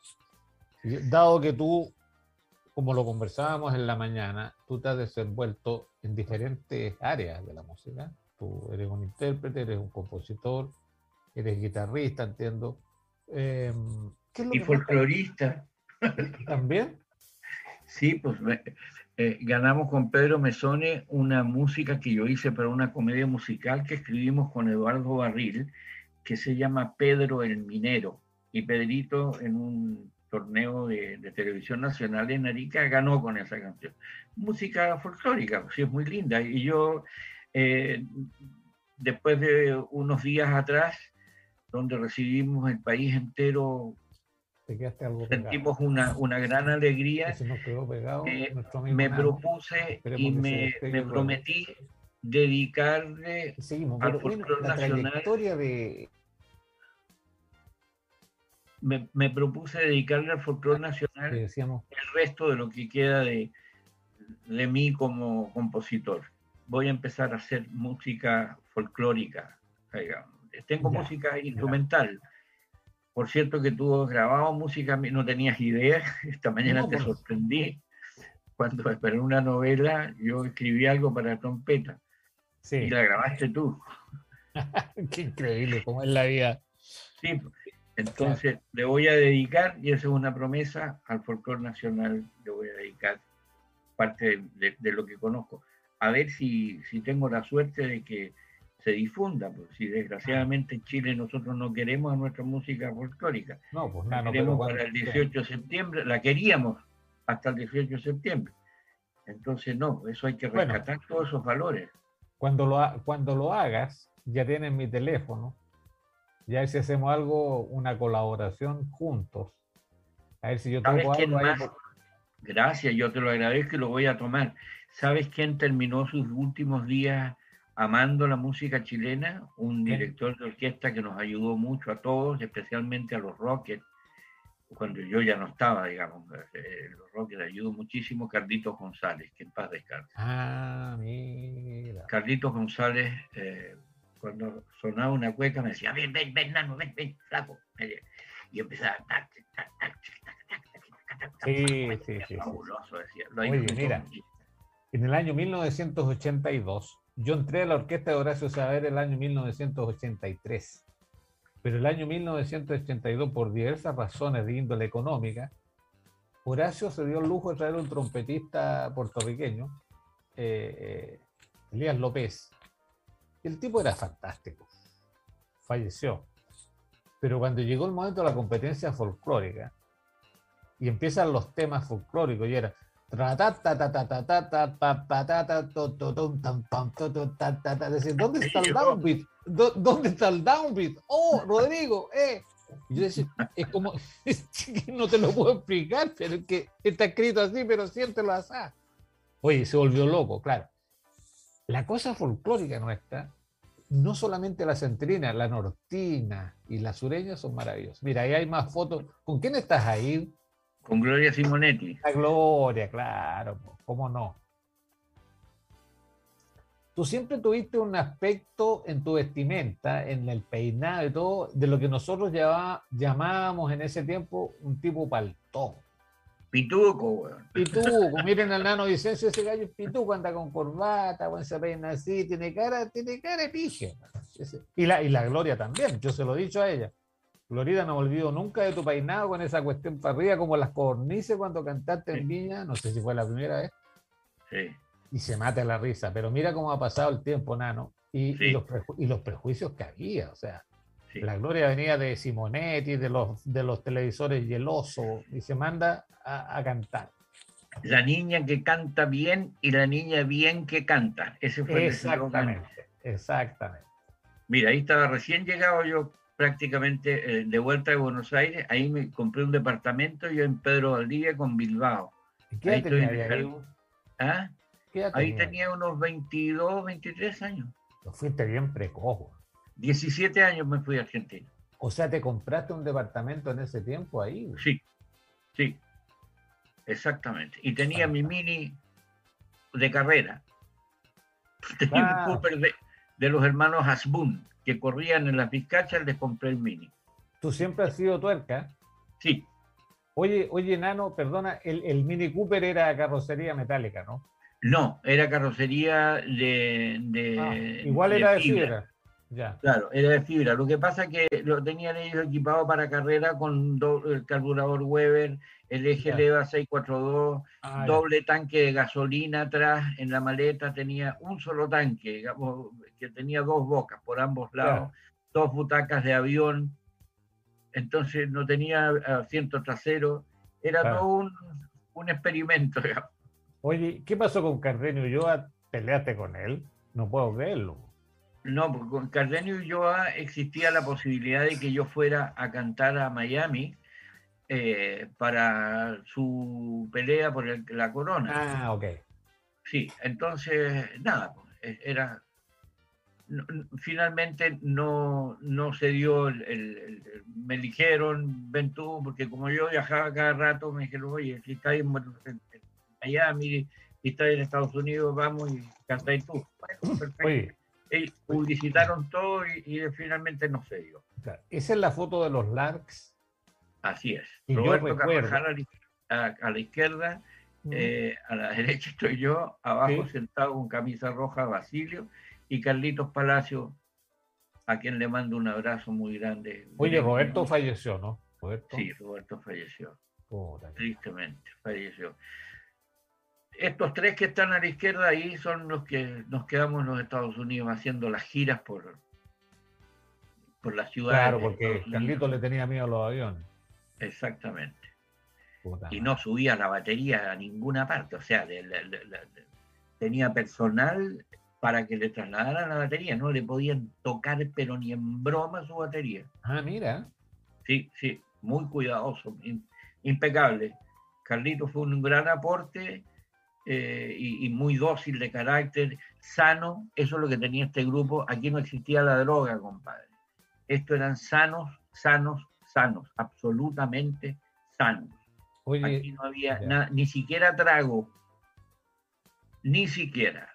Dado que tú, como lo conversábamos en la mañana, tú te has desenvuelto en diferentes áreas de la música. Tú eres un intérprete, eres un compositor, eres guitarrista, entiendo. Em, y folclorista. *laughs* ¿También? Sí, pues eh, ganamos con Pedro Mesone una música que yo hice para una comedia musical que escribimos con Eduardo Barril, que se llama Pedro el Minero. Y Pedrito en un torneo de, televisión nacional en Arica ganó con esa canción. Música folclórica, sí, es muy linda. Y yo, eh, después de unos días atrás, donde recibimos el país entero Sentimos una, una, gran alegría. Eh, me propuse y me, me prometí dedicarle al folclore nacional. De... Me, me, propuse dedicarle al folclore nacional el resto de lo que queda de, de mí como compositor. Voy a empezar a hacer música folclórica. Tengo música instrumental por cierto que tú has grabado música, no tenías idea, *laughs* esta mañana te sorprendí. Cuando esperé una novela, yo escribí algo para trompeta. Sí. Y la grabaste tú. *laughs* Qué increíble, cómo es la vida. Sí, entonces le voy a dedicar, y esa es una promesa, al folclore nacional le voy a dedicar parte de, lo que conozco. A ver si, si tengo la suerte de que se difunda, porque si desgraciadamente en Chile nosotros no queremos a nuestra música folclórica. No, pues la nada, queremos para el 18 de septiembre, la queríamos hasta el 18 de septiembre. Entonces, no, eso hay que Bueno. rescatar todos esos valores. Cuando lo, ha- cuando lo hagas, ya tienes mi teléfono. Ya si hacemos algo, una colaboración juntos. A ver si yo ¿Sabes toco quién algo ahí por- Gracias, yo te lo agradezco y lo voy a tomar. ¿Sabes quién terminó sus últimos días amando la música chilena? Un director de orquesta que nos ayudó mucho a todos, especialmente a los Rockets, cuando yo ya no estaba, digamos. eh, los Rockets ayudó muchísimo, Carlitos González, que en paz descanse. Ah, mira. Carlitos González, eh, cuando sonaba una cueca me decía, ven, ven, ven, nano, ven, ven, flaco. Y empezaba, tac, tac, tac, Sí, sí, sí. Fabuloso, decía. Oye, mira, en el año 1982, yo entré a la orquesta de Horacio Saber el año 1983, pero el año 1982, por diversas razones de índole económica, Horacio se dio el lujo de traer un trompetista puertorriqueño, eh, Elías López, el tipo era fantástico. Falleció. Pero cuando llegó el momento de la competencia folclórica y empiezan los temas folclóricos y era decir, ¿dónde está el downbeat? ¿Dó- ¿Dónde está el downbeat? Oh, Rodrigo, eh. Yo decía, es como, *laughs* no te lo puedo explicar, pero es que está escrito así, pero siéntelo así. Oye, se volvió loco, claro. La cosa folclórica nuestra, no solamente la centrina, la nortina y la sureña son maravillosas. Mira, ahí hay más fotos. ¿Con quién estás ahí? Con Gloria Simonetti. La Gloria, claro, ¿cómo no? Tú siempre tuviste un aspecto en tu vestimenta, en el peinado y todo, de lo que nosotros llamábamos en ese tiempo un tipo paltón. Pituco, weón. Pituco, miren al nano Vicencio, ese gallo es pituco, anda con corbata, buen se peina así, tiene cara, tiene cara de pije. Y la, y la Gloria también, yo se lo he dicho a ella. Glorita, no me olvido nunca de tu peinado con esa cuestión para arriba, como las cornices cuando cantaste en Viña, no sé si fue la primera vez, Sí. y se mata la risa, pero mira cómo ha pasado el tiempo, nano, y, los, y los prejuicios que había, o sea, Sí. la Gloria venía de Simonetti, de los, de los televisores Yeloso, y se manda a, a cantar. La niña que canta bien y la niña bien que canta. Ese fue el eslogan. Exactamente, exactamente. Mira, ahí estaba recién llegado yo prácticamente eh, de vuelta de Buenos Aires. Ahí me compré un departamento yo en Pedro Valdivia con Bilbao. ¿Y qué Ahí estoy tenía en ahí, el-? ¿Ah? ¿Qué Ahí tenía? tenía unos 22, 23 años. Lo fuiste bien precoz. Güey. 17 años me fui a Argentina. O sea, ¿te compraste un departamento en ese tiempo ahí? güey? Sí, sí, exactamente. Y tenía mi mini de carrera. *laughs* Tenía Ah. un Cooper de, de los hermanos Hasbun, que corrían en las Vizcachas, les compré el mini. Tú siempre has sido tuerca. Sí, Oye, oye, Nano, perdona, el, el Mini Cooper era carrocería metálica, ¿no? no, era carrocería de... de- Ah, igual era de fibra. fibra. Ya. Claro, era de fibra. Lo que pasa es que lo tenían ellos equipado para carrera con do- el carburador Weber, el eje Ya. Leva 642, Ah, ya. doble tanque de gasolina atrás. En la maleta tenía un solo tanque, digamos, que tenía dos bocas por ambos lados, dos butacas de avión. Entonces no tenía asiento trasero. Era todo un, un experimento, *laughs* digamos. Oye, ¿qué pasó con Cardenio Ulloa? ¿Peleaste con él? No puedo creerlo. No, porque con Cardenio Ulloa existía la posibilidad de que yo fuera a cantar a Miami eh, para su pelea por el- la corona. Ah, ok. Sí, entonces, nada, pues, e- era. no- finalmente no, no se dio el, Me eligieron, ven tú, porque como yo viajaba cada rato, me dijeron, oye, si estáis en, en- en Miami, si estáis en Estados Unidos, vamos y cantáis tú. Bueno, perfecto. Oye, publicitaron todo y, y finalmente no se dio. claro, esa es la foto de los Larks. Así es. Y Roberto Carvajal a la, iz- a- la izquierda, Mm. eh, a la *laughs* derecha estoy yo, abajo Sí. sentado con camisa roja Basilio y Carlitos Palacio, a quien le mando un abrazo muy grande. Oye, Roberto falleció, ¿no? Roberto. Sí, Roberto falleció, tristemente, falleció. Estos tres que están a la izquierda ahí son los que nos quedamos en los Estados Unidos haciendo las giras por, por la ciudad. Claro, porque Carlito le tenía miedo a los aviones. Exactamente. y no subía la batería a ninguna parte, o sea, tenía personal para que le trasladaran la batería, no le podían tocar pero ni en broma su batería. Ah, mira. Sí, sí, muy cuidadoso, impecable. Carlito fue un gran aporte eh, y, muy dócil de carácter, sano, eso es lo que tenía este grupo. Aquí no existía la droga, compadre. Estos eran sanos, sanos, sanos, absolutamente sanos. Aquí no había nada, ni siquiera trago, ni siquiera.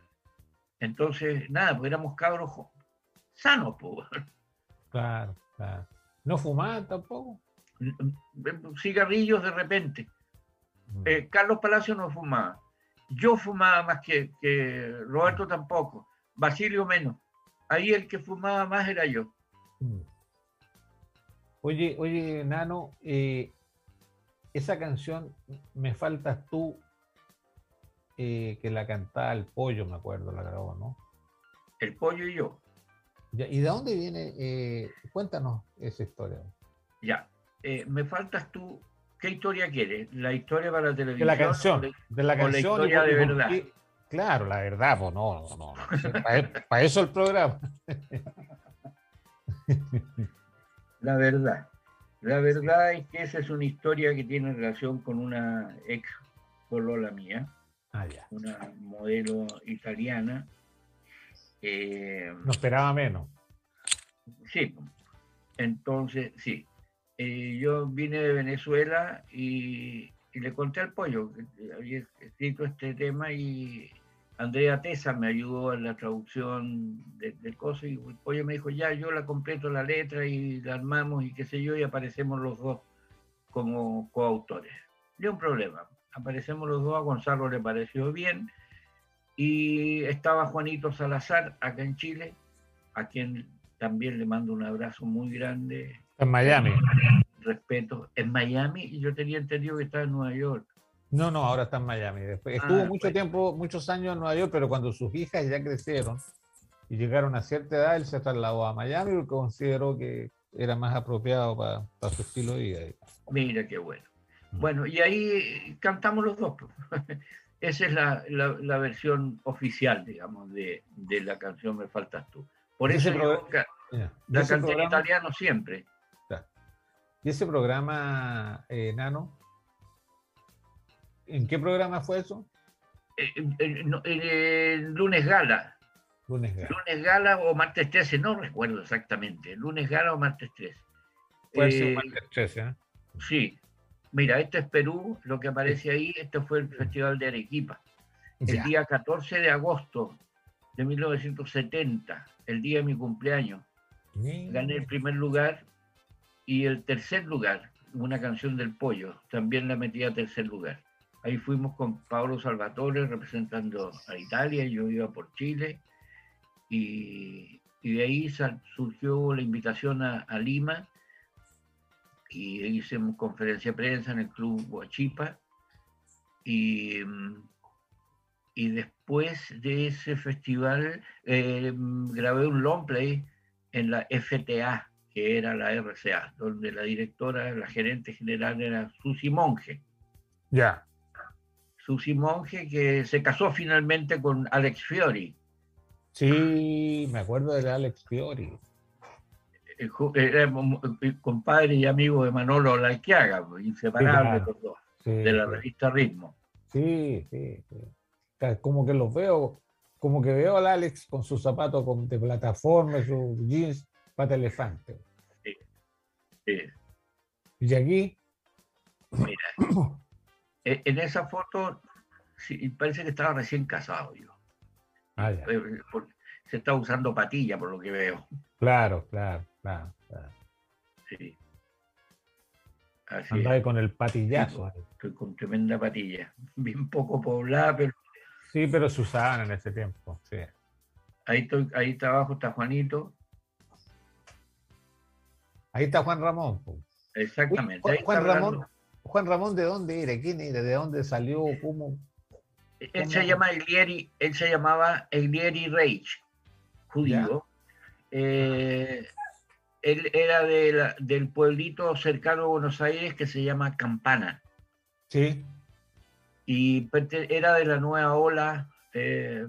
Entonces, nada, pues éramos cabros sanos, pues. *laughs* Claro, claro. ¿No fumaban tampoco? Cigarrillos de repente. Mm. Eh, Carlos Palacio no fumaba. Yo fumaba más que, Roberto tampoco. Basilio menos. Ahí el que fumaba más era yo. Mm. Oye, oye, Nano, eh, esa canción, Me Faltas Tú, eh, que la cantaba el pollo, me acuerdo, la grabó, ¿no? El pollo y yo. ¿Y de dónde viene? cuéntanos esa historia. Ya, me faltas tú ¿Qué historia quieres? ¿La historia para la televisión? De la canción. De la canción. la historia de verdad. claro, la verdad, pues no, no, no. para, eso el programa. *laughs* la verdad. La verdad es que esa es una historia que tiene relación con una ex polola mía. Ah, ya. Una modelo italiana. Eh, no esperaba menos. Sí. Entonces, sí. Eh, yo vine de Venezuela y, le conté al pollo que había escrito este tema y Andrea Tesa me ayudó en la traducción del coso y el pollo me dijo, ya, yo la completo la letra y la armamos y qué sé yo y aparecemos los dos como coautores. Ni un problema. Aparecemos los dos, a Gonzalo le pareció bien y estaba Juanito Salazar acá en Chile, a quien también le mando un abrazo muy grande en Miami. Respeto. En Miami, y yo tenía entendido que estaba en Nueva York. No, no, ahora está en Miami. Después, ah, estuvo mucho tiempo, muchos años en Nueva York, pero cuando sus hijas ya crecieron y llegaron a cierta edad, él se trasladó a Miami porque consideró que era más apropiado para, su estilo de vida. Mira qué bueno. Bueno, y ahí cantamos los dos. Pues. *laughs* Esa es la, la, versión oficial, digamos, de, de, la canción Me Faltas Tú. Por eso la canté en italiano siempre. ¿Y ese programa, eh, Nano? ¿En qué programa fue eso? En, lunes Gala. Lunes Gala. Lunes Gala o martes 13, no recuerdo exactamente. Lunes Gala o martes 13. Puede ser eh, martes 13, ¿eh? Sí. Mira, este es Perú, lo que aparece ahí, este fue el Festival de Arequipa. El día 14 de agosto de 1970, el día de mi cumpleaños. Gané el primer lugar y el tercer lugar, una canción del pollo, también la metí a tercer lugar. Ahí fuimos con Pablo Salvatore representando a Italia, yo iba por Chile, y, de ahí surgió la invitación a, Lima, y hicimos conferencia de prensa en el Club Huachipa, y, y después de ese festival eh, grabé un long play en la FTA, era la RCA, donde la directora, la gerente general era Susi Monge. Ya. Susi Monge que se casó finalmente con Alex Fiori. Sí, me acuerdo de Alex Fiori. Era compadre y amigo de Manolo Laiquiaga, pues, inseparable los dos, de la revista Ritmo. Sí, sí, Como que los veo, como que veo al Alex con sus zapatos de plataforma, sus jeans pata elefante. ¿Y aquí? Mira, e, en esa foto parece que estaba recién casado yo. Ah, eh, se está usando patilla, por lo que veo. Claro, claro, claro. Sí. Así con el patillazo. estoy con tremenda patilla. Bien poco poblada, pero. Sí, pero se usaban en ese tiempo. Sí. Ahí, estoy, ahí está abajo está Juanito. Ahí está Juan Ramón. Exactamente. Juan, Ramón, Juan Ramón, ¿de dónde era? ¿Quién era? ¿De dónde salió? ¿Cómo? Él se llama Elieri, él se llamaba Elieri Reich, judío. Eh, él era de del pueblito cercano a Buenos Aires que se llama Campana. Sí. Y era de la nueva ola eh,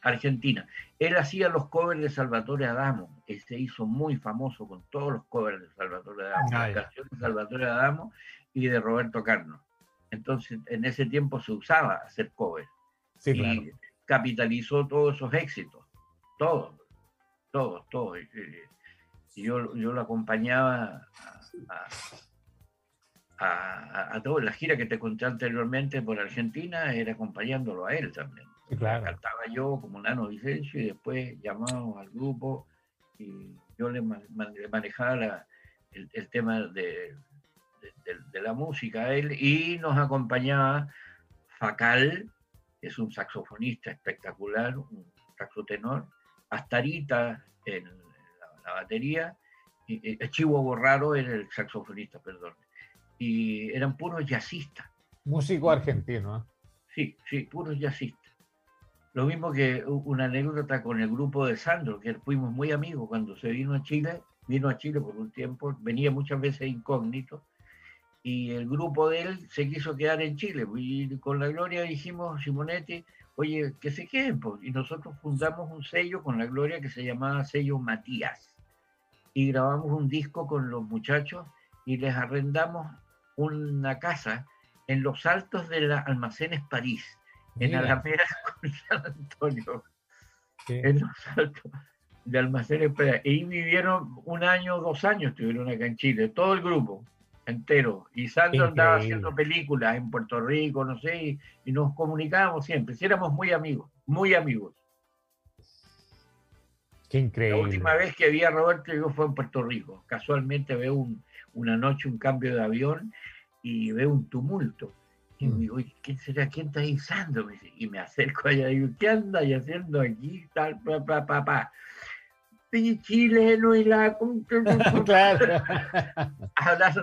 argentina. Él hacía los covers de Salvatore Adamo, se hizo muy famoso con todos los covers de Salvatore Adamo, ah, las canciones de Salvatore Adamo y de Roberto Carlos. Entonces, en ese tiempo se usaba hacer covers. Sí, y capitalizó todos esos éxitos, todos, todos, todos. Y yo, yo lo acompañaba a, a, a, toda la gira que te conté anteriormente por Argentina, era acompañándolo a él también. Claro. Cantaba yo como Nano Vicencio y después llamamos al grupo y yo le, manejaba el, tema de, de, la música a él y nos acompañaba Facal, que es un saxofonista espectacular, un saxotenor, Astarita en la, batería, y, Chivo Borraro era el saxofonista, perdón. Y eran puros jazzistas. Músico argentino, ¿eh? Sí, sí, puros jazzistas. Lo mismo que una anécdota con el grupo de Sandro, que fuimos muy amigos cuando se vino a Chile, vino a Chile por un tiempo, venía muchas veces incógnito, y el grupo de él se quiso quedar en Chile. Y con la Gloria dijimos, Simonetti, oye, que se queden. Pues. Y nosotros fundamos un sello con la Gloria que se llamaba Sello Matías. Y grabamos un disco con los muchachos y les arrendamos una casa en los altos de la Almacenes París en Alameda San Antonio, en los altos de Almacenes Y vivieron un año, dos años, estuvieron acá en Chile, todo el grupo entero. Y Sandro andaba haciendo películas en Puerto Rico, no sé, y, nos comunicábamos siempre. Si éramos muy amigos, muy amigos. Qué increíble. La última vez que vi a Roberto yo fue en Puerto Rico. Casualmente veo una noche un cambio de avión y veo un tumulto. Y mm. digo, ¿quién será? ¿Quién está ahí, Sandro? Y me acerco allá y digo, ¿qué anda y haciendo aquí? Tal, pa, pa, pa, pa. chileno y la... *laughs* claro.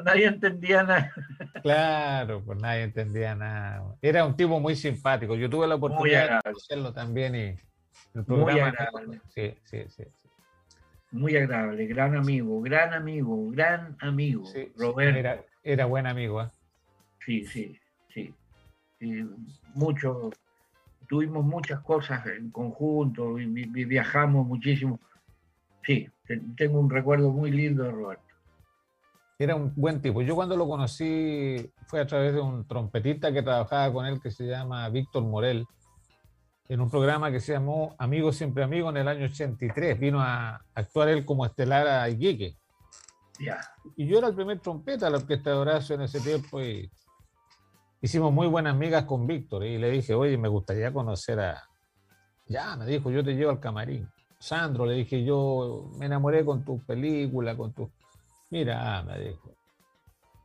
nadie entendía nada. claro, pues nadie entendía nada. Era un tipo muy simpático. Yo tuve la oportunidad de conocerlo también y el programa... Muy agradable. Sí, sí, sí, Muy agradable, gran amigo, gran amigo, gran amigo. Roberto. Era, era buen amigo, ¿eh? Sí, sí sí. mucho, tuvimos muchas cosas en conjunto y, viajamos muchísimo. Sí, tengo un recuerdo muy lindo de Roberto. Era un buen tipo. Yo cuando lo conocí fue a través de un trompetista que trabajaba con él que se llama Víctor Morel, en un programa que se llamó Amigo Siempre Amigo en el año 83. Vino a actuar él como estelar a Iquique. Y yo era el primer trompeta de la orquesta de Horacio en ese tiempo y hicimos muy buenas amigas con Víctor y le dije, oye, me gustaría conocer a... Ya, me dijo, yo te llevo al camarín. Sandro, le dije, yo me enamoré con tu película, con tu... Mira, me dijo,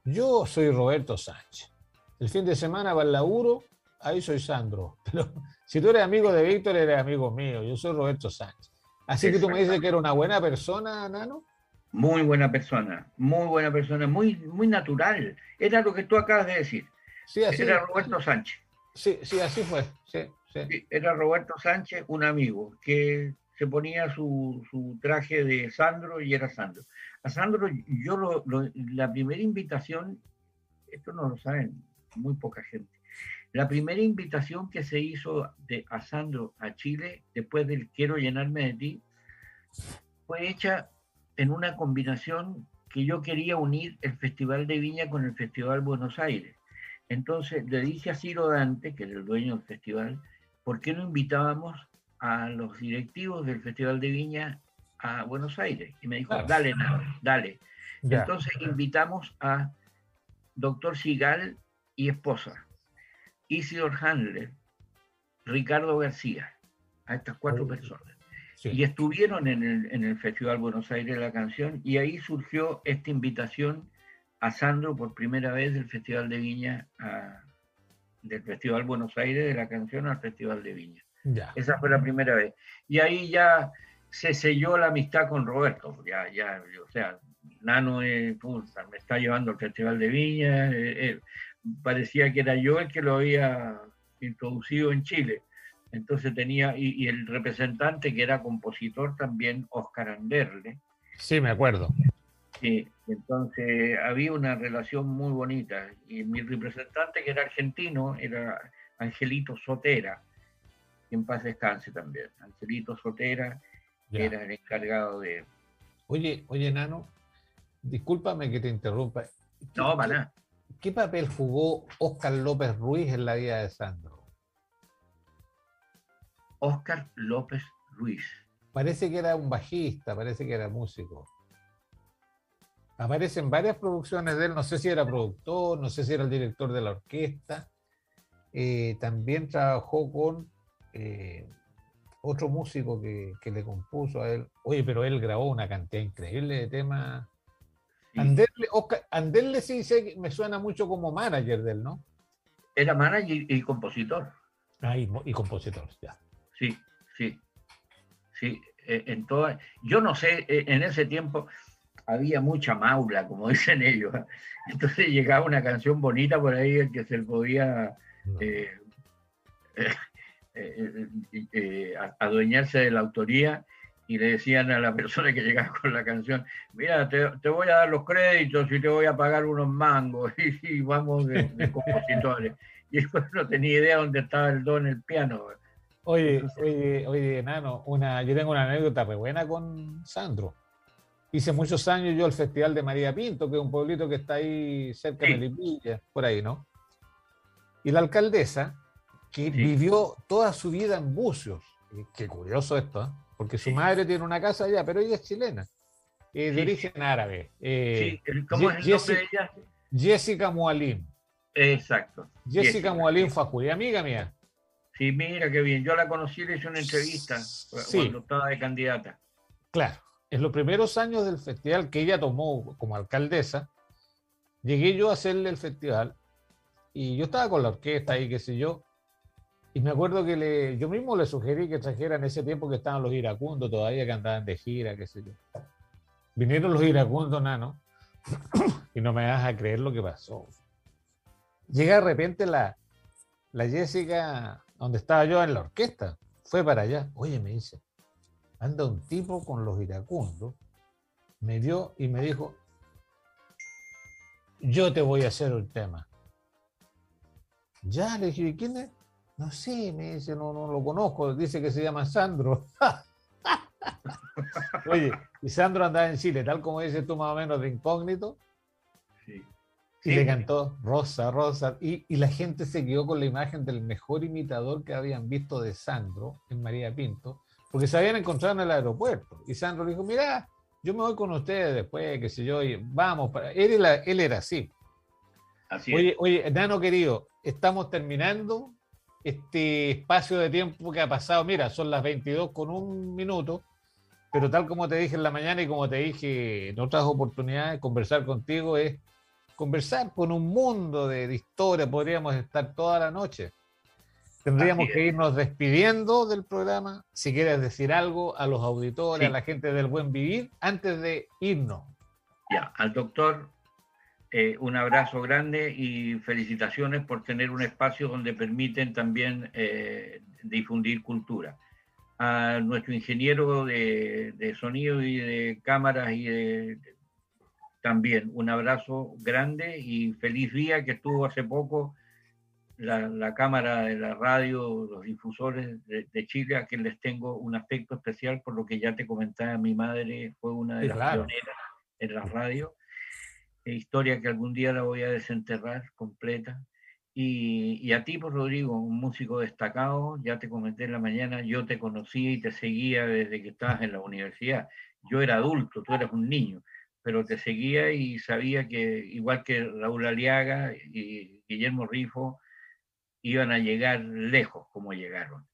yo soy Roberto Sánchez. El fin de semana va al laburo, ahí soy Sandro. *laughs* Pero si tú eres amigo de Víctor, eres amigo mío. Yo soy Roberto Sánchez. Así que tú me dices que era una buena persona, Nano. Muy buena persona, muy buena persona, muy, muy natural. Era lo que tú acabas de decir. Sí, así, era Roberto Sánchez. Sí, sí, así fue. Sí, era Roberto Sánchez, un amigo, que se ponía su, traje de Sandro y era Sandro. A Sandro, yo lo, la primera invitación, esto no lo saben muy poca gente, la primera invitación que se hizo de, a Sandro a Chile, después del Quiero llenarme de ti, fue hecha en una combinación que yo quería unir el Festival de Viña con el Festival Buenos Aires. Entonces le dije a Ciro Dante, que era el dueño del festival, ¿por qué no invitábamos a los directivos del Festival de Viña a Buenos Aires? Y me dijo, dale, dale. Entonces invitamos a Doctor Sigal y esposa, Isidor Handler, Ricardo García, a estas cuatro personas. Y estuvieron en el, en el Festival Buenos Aires la canción y ahí surgió esta invitación a Sandro por primera vez del Festival de Viña, del Festival Buenos Aires de la canción al Festival de Viña. Esa fue la primera vez. Y ahí ya se selló la amistad con Roberto. Ya, ya, o sea, Nano me está llevando al Festival de Viña. Eh, eh, parecía que era yo el que lo había introducido en Chile. Entonces tenía, y, el representante que era compositor también, Oscar Anderle. Sí, me acuerdo. Sí, entonces había una relación muy bonita. Y mi representante, que era argentino, era Angelito Sotera, que en paz descanse también. Angelito Sotera era el encargado de... Oye, oye, Nano, discúlpame que te interrumpa. No, para ¿Qué papel jugó Oscar López Ruiz en la vida de Sandro? Oscar López Ruiz. Parece que era un bajista, parece que era músico. Aparecen varias producciones de él, no sé si era productor, no sé si era el director de la orquesta. Eh, también trabajó con eh, otro músico que, le compuso a él. Oye, pero él grabó una cantidad increíble de temas. Anderle, sí, me suena mucho como manager de él, ¿no? Era manager y, compositor. Ah, y, y compositor, ya. Sí, sí, sí. Eh, en toda, yo no sé, en ese tiempo había mucha maula, como *laughs* dicen ellos. Entonces llegaba una canción bonita por ahí en que se podía eh, adueñarse de la autoría y le decían a la persona que llegaba con la canción, mira, te, voy a dar los créditos y te voy a pagar unos mangos *laughs* y, vamos de, de *laughs* compositores. Y después no tenía idea dónde estaba el don el piano. Oye, oye, oye, Nano, una, yo tengo una anécdota muy buena con Sandro. Hice muchos años yo el Festival de María Pinto, que es un pueblito que está ahí cerca de Melipilla, por ahí, ¿no? Y la alcaldesa, que vivió toda su vida en Bucios, qué curioso esto, ¿eh? porque su madre tiene una casa allá, pero ella es chilena, eh, de origen árabe. Eh, ¿Cómo es el nombre de ella? Jessica Mualim. Exacto. Jessica, Jessica Mualim Fajuy, amiga mía. Sí, mira qué bien. Yo la conocí, le hice una entrevista cuando estaba de candidata. Claro, en los primeros años del festival que ella tomó como alcaldesa, llegué yo a hacerle el festival y yo estaba con la orquesta ahí, qué sé yo, y me acuerdo que le, yo mismo le sugerí que trajera en ese tiempo que estaban los iracundos todavía, que andaban de gira, qué sé yo. Vinieron los iracundos, nano, *coughs* y no me vas a creer lo que pasó. Llega de repente la, la Jessica donde estaba yo en la orquesta, fue para allá. Oye, me dice, anda un tipo con los iracundos, me dio y me dijo, yo te voy a hacer un tema. Ya, le dije, ¿quién es? No sé, me dice, no, no lo conozco, dice que se llama Sandro. *laughs* Oye, y Sandro andaba en Chile, tal como dices tú más o menos de incógnito. Sí. Y le cantó Rosa, Rosa. Y, la gente se quedó con la imagen del mejor imitador que habían visto de Sandro en María Pinto, porque se habían encontrado en el aeropuerto. Y Sandro le dijo, mira, yo me voy con ustedes después, qué sé yo, y vamos. Para... Él, era, él era así. Así oye, es. oye, Nano querido, estamos terminando este espacio de tiempo que ha pasado. Mira, son las 22 con un minuto, pero tal como te dije en la mañana y como te dije en otras oportunidades, conversar contigo es conversar con un mundo de, historia, podríamos estar toda la noche. Tendríamos que irnos despidiendo del programa. Si quieres decir algo a los auditores, a la gente del buen vivir, antes de irnos. Ya, al doctor, eh, un abrazo grande y felicitaciones por tener un espacio donde permiten también eh, difundir cultura. A nuestro ingeniero de, de, sonido y de cámaras y de, también un abrazo grande y feliz día que estuvo hace poco la, Cámara de la Radio, los difusores de, Chile, a quien les tengo un aspecto especial por lo que ya te comentaba, mi madre fue una de las pioneras en la radio, e historia que algún día la voy a desenterrar completa. Y, y, a ti, por pues, Rodrigo, un músico destacado, ya te comenté en la mañana, yo te conocí y te seguía desde que estabas en la universidad. Yo era adulto, tú eras un niño pero te seguía y sabía que igual que Raúl Aliaga y Guillermo Rifo iban a llegar lejos como llegaron.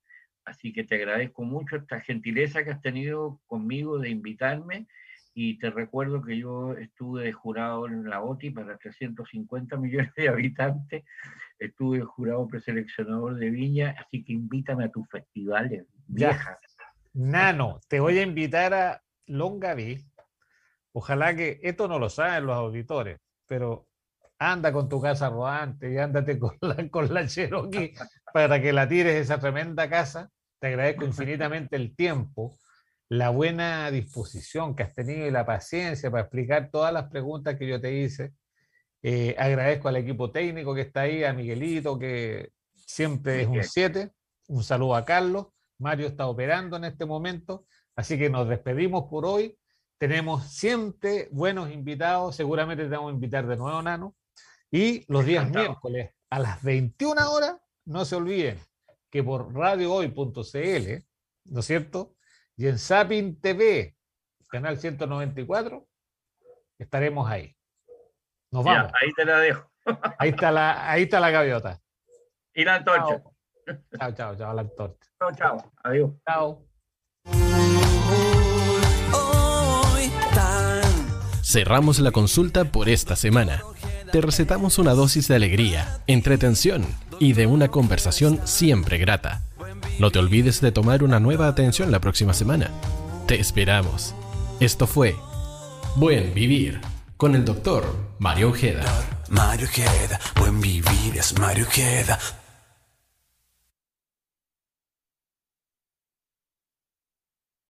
Así que te agradezco mucho esta gentileza que has tenido conmigo de invitarme y te recuerdo que yo estuve de jurado en la OTI para 350 millones de habitantes, estuve jurado preseleccionador de Viña, así que invítame a tus festivales, viejas. Nano, te voy a invitar a Longaví, Ojalá que esto no lo saben los auditores, pero anda con tu casa rodante y ándate con la, con la Cherokee para que la tires esa tremenda casa. Te agradezco infinitamente el tiempo, la buena disposición que has tenido y la paciencia para explicar todas las preguntas que yo te hice. Eh, agradezco al equipo técnico que está ahí, a Miguelito, que siempre es un 7. Un saludo a Carlos. Mario está operando en este momento. Así que nos despedimos por hoy. Tenemos siempre buenos invitados. Seguramente te vamos a invitar de nuevo, Nano. Y los días miércoles a las 21 horas, no se olviden que por radiohoy.cl, ¿no es cierto? Y en Sapin TV, canal 194, estaremos ahí. Nos vamos. ahí te la dejo. ahí, está la, ahí está la gaviota. Y la antorcha. Chao, chao, chao, la antorcha. Chao, chao. Adiós. Chao. Cerramos la consulta por esta semana. Te recetamos una dosis de alegría, entretención y de una conversación siempre grata. No te olvides de tomar una nueva atención la próxima semana. Te esperamos. Esto fue Buen Vivir con el doctor Mario Ojeda. Mario Ojeda, buen vivir es Mario Ojeda